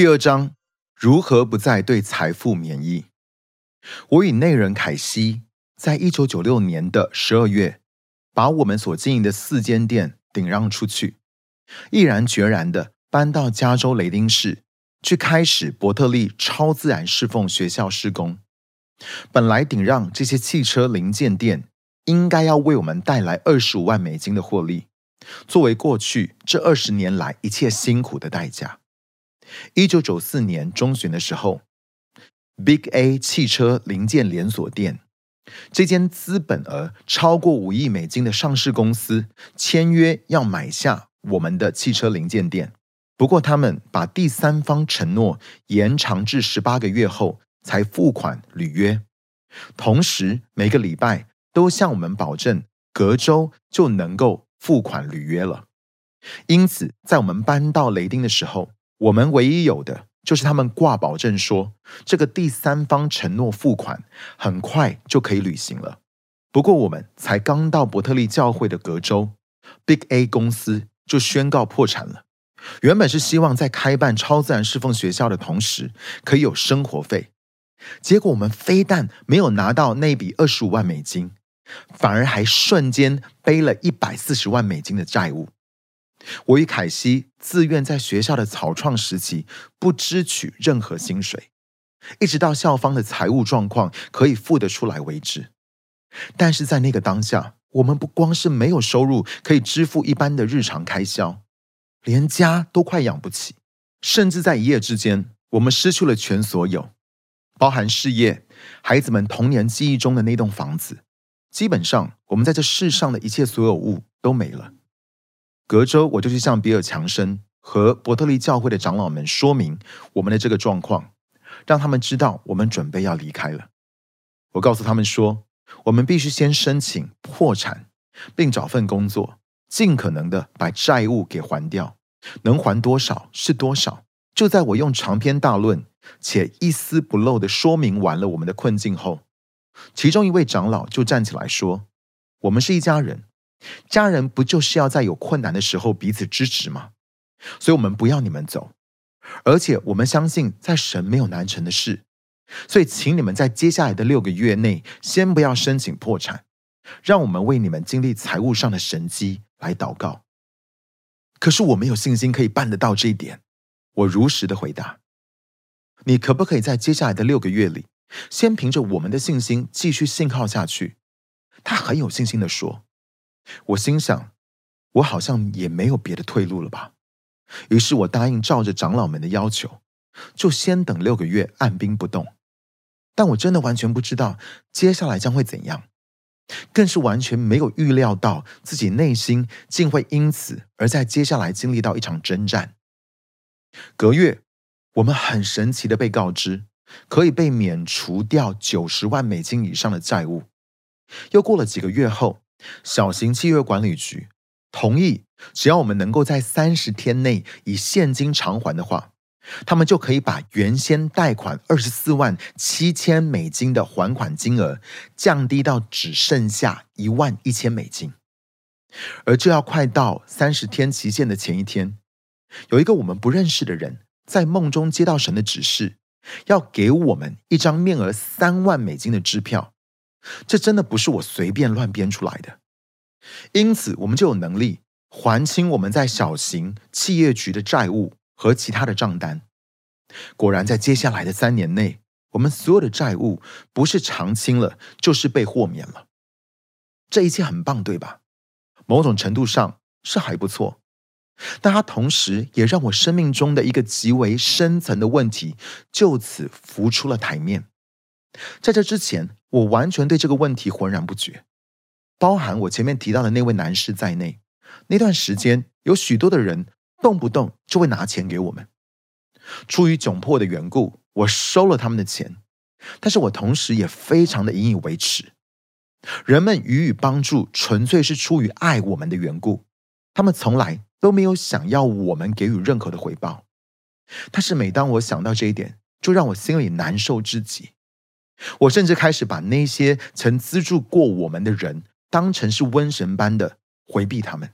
第二章，如何不再对财富免疫？我与内人凯西在一九九六年的十二月，把我们所经营的四间店顶让出去，毅然决然的搬到加州雷丁市，去开始伯特利超自然侍奉学校施工。本来顶让这些汽车零件店，应该要为我们带来二十五万美金的获利，作为过去这二十年来一切辛苦的代价。一九九四年中旬的时候，Big A 汽车零件连锁店这间资本额超过五亿美金的上市公司签约要买下我们的汽车零件店。不过，他们把第三方承诺延长至十八个月后才付款履约，同时每个礼拜都向我们保证隔周就能够付款履约了。因此，在我们搬到雷丁的时候，我们唯一有的就是他们挂保证说，这个第三方承诺付款很快就可以履行了。不过我们才刚到伯特利教会的隔周，Big A 公司就宣告破产了。原本是希望在开办超自然侍奉学校的同时可以有生活费，结果我们非但没有拿到那笔二十五万美金，反而还瞬间背了一百四十万美金的债务。我与凯西自愿在学校的草创时期不支取任何薪水，一直到校方的财务状况可以付得出来为止。但是在那个当下，我们不光是没有收入可以支付一般的日常开销，连家都快养不起，甚至在一夜之间，我们失去了全所有，包含事业、孩子们童年记忆中的那栋房子，基本上我们在这世上的一切所有物都没了。隔周我就去向比尔强生和伯特利教会的长老们说明我们的这个状况，让他们知道我们准备要离开了。我告诉他们说，我们必须先申请破产，并找份工作，尽可能的把债务给还掉，能还多少是多少。就在我用长篇大论且一丝不漏的说明完了我们的困境后，其中一位长老就站起来说：“我们是一家人。”家人不就是要在有困难的时候彼此支持吗？所以，我们不要你们走，而且我们相信在神没有难成的事。所以，请你们在接下来的六个月内先不要申请破产，让我们为你们经历财务上的神机来祷告。可是，我没有信心可以办得到这一点。我如实的回答：“你可不可以在接下来的六个月里，先凭着我们的信心继续信靠下去？”他很有信心的说。我心想，我好像也没有别的退路了吧。于是我答应照着长老们的要求，就先等六个月，按兵不动。但我真的完全不知道接下来将会怎样，更是完全没有预料到自己内心竟会因此而在接下来经历到一场征战。隔月，我们很神奇的被告知，可以被免除掉九十万美金以上的债务。又过了几个月后。小型契约管理局同意，只要我们能够在三十天内以现金偿还的话，他们就可以把原先贷款二十四万七千美金的还款金额降低到只剩下一万一千美金。而就要快到三十天期限的前一天，有一个我们不认识的人在梦中接到神的指示，要给我们一张面额三万美金的支票。这真的不是我随便乱编出来的，因此我们就有能力还清我们在小型企业局的债务和其他的账单。果然，在接下来的三年内，我们所有的债务不是偿清了，就是被豁免了。这一切很棒，对吧？某种程度上是还不错，但它同时也让我生命中的一个极为深层的问题就此浮出了台面。在这之前。我完全对这个问题浑然不觉，包含我前面提到的那位男士在内。那段时间，有许多的人动不动就会拿钱给我们。出于窘迫的缘故，我收了他们的钱，但是我同时也非常的引以为耻。人们予以帮助，纯粹是出于爱我们的缘故，他们从来都没有想要我们给予任何的回报。但是每当我想到这一点，就让我心里难受至极。我甚至开始把那些曾资助过我们的人当成是瘟神般的回避他们。